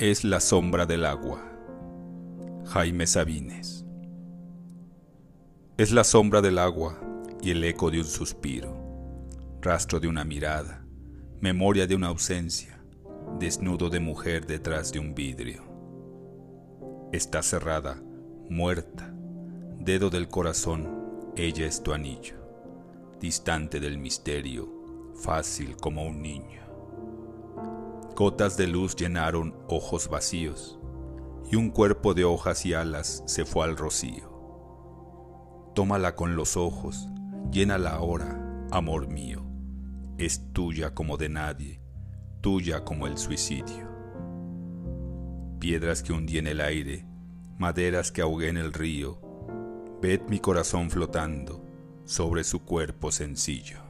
Es la sombra del agua. Jaime Sabines. Es la sombra del agua y el eco de un suspiro, rastro de una mirada, memoria de una ausencia, desnudo de mujer detrás de un vidrio. Está cerrada, muerta, dedo del corazón, ella es tu anillo, distante del misterio, fácil como un niño. Gotas de luz llenaron ojos vacíos, y un cuerpo de hojas y alas se fue al rocío. Tómala con los ojos, llénala ahora, amor mío. Es tuya como de nadie, tuya como el suicidio. Piedras que hundí en el aire, maderas que ahogué en el río, ved mi corazón flotando sobre su cuerpo sencillo.